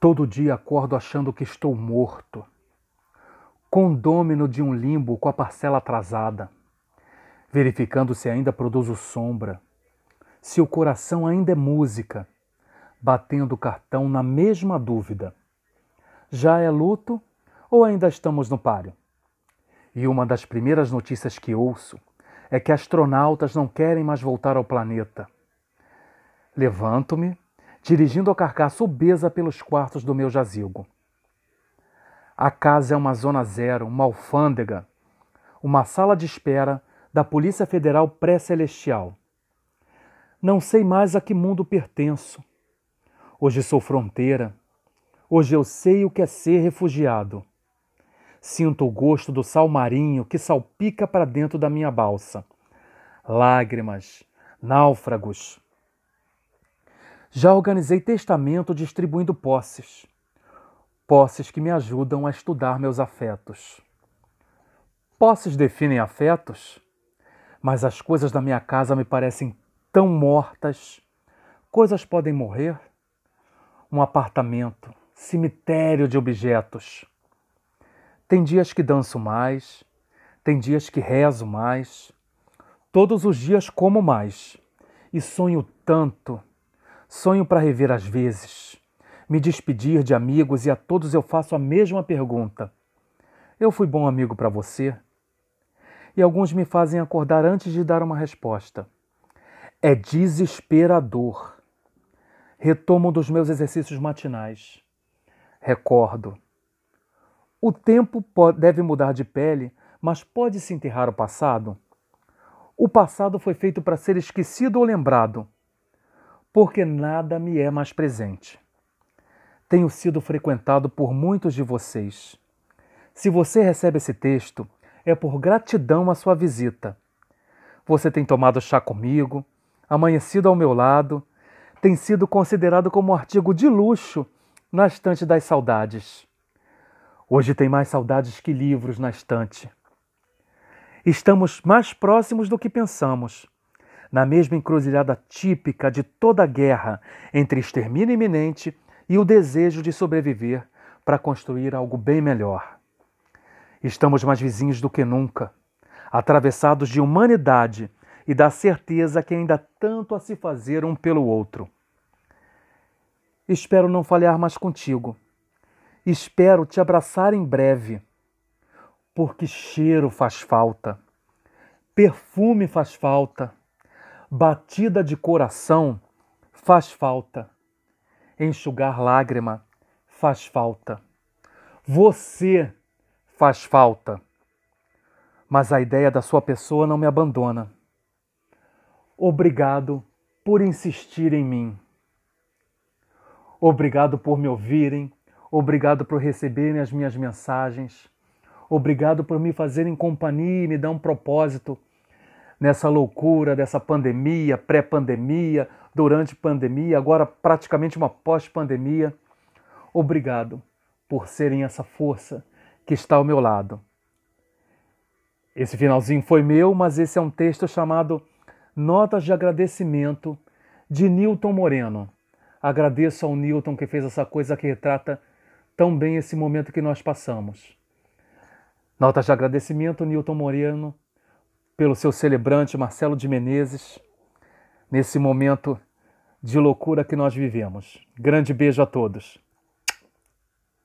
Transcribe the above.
Todo dia acordo achando que estou morto, condômino de um limbo com a parcela atrasada, verificando se ainda produzo sombra, se o coração ainda é música, batendo o cartão na mesma dúvida. Já é luto ou ainda estamos no páreo? E uma das primeiras notícias que ouço é que astronautas não querem mais voltar ao planeta. Levanto-me, dirigindo a carcaça obesa pelos quartos do meu jazigo. A casa é uma zona zero, uma alfândega, uma sala de espera da Polícia Federal pré-celestial. Não sei mais a que mundo pertenço. Hoje sou fronteira. Hoje eu sei o que é ser refugiado. Sinto o gosto do sal marinho que salpica para dentro da minha balsa. Lágrimas, náufragos. Já organizei testamento distribuindo posses. Posses que me ajudam a estudar meus afetos. Posses definem afetos, mas as coisas da minha casa me parecem tão mortas. Coisas podem morrer. Um apartamento, cemitério de objetos. Tem dias que danço mais, tem dias que rezo mais, todos os dias como mais e sonho tanto. Sonho para rever às vezes, me despedir de amigos e a todos eu faço a mesma pergunta: Eu fui bom amigo para você? E alguns me fazem acordar antes de dar uma resposta. É desesperador. Retomo dos meus exercícios matinais. Recordo o tempo deve mudar de pele, mas pode-se enterrar o passado? O passado foi feito para ser esquecido ou lembrado, porque nada me é mais presente. Tenho sido frequentado por muitos de vocês. Se você recebe esse texto, é por gratidão à sua visita. Você tem tomado chá comigo, amanhecido ao meu lado, tem sido considerado como um artigo de luxo na estante das saudades. Hoje tem mais saudades que livros na estante. Estamos mais próximos do que pensamos, na mesma encruzilhada típica de toda guerra entre extermínio iminente e o desejo de sobreviver para construir algo bem melhor. Estamos mais vizinhos do que nunca, atravessados de humanidade e da certeza que ainda tanto a se fazer um pelo outro. Espero não falhar mais contigo Espero te abraçar em breve, porque cheiro faz falta, perfume faz falta, batida de coração faz falta, enxugar lágrima faz falta, você faz falta, mas a ideia da sua pessoa não me abandona. Obrigado por insistir em mim. Obrigado por me ouvirem Obrigado por receberem as minhas mensagens. Obrigado por me fazerem companhia e me dar um propósito nessa loucura dessa pandemia, pré-pandemia, durante pandemia, agora praticamente uma pós-pandemia. Obrigado por serem essa força que está ao meu lado. Esse finalzinho foi meu, mas esse é um texto chamado Notas de Agradecimento de Newton Moreno. Agradeço ao Newton que fez essa coisa que retrata tão bem esse momento que nós passamos. Notas de agradecimento, Newton Moreno, pelo seu celebrante Marcelo de Menezes, nesse momento de loucura que nós vivemos. Grande beijo a todos.